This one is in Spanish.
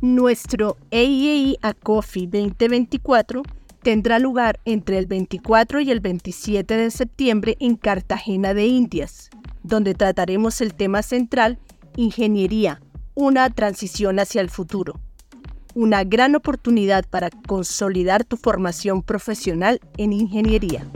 Nuestro AII a Coffee 2024 tendrá lugar entre el 24 y el 27 de septiembre en Cartagena de Indias, donde trataremos el tema central Ingeniería, una transición hacia el futuro. Una gran oportunidad para consolidar tu formación profesional en ingeniería.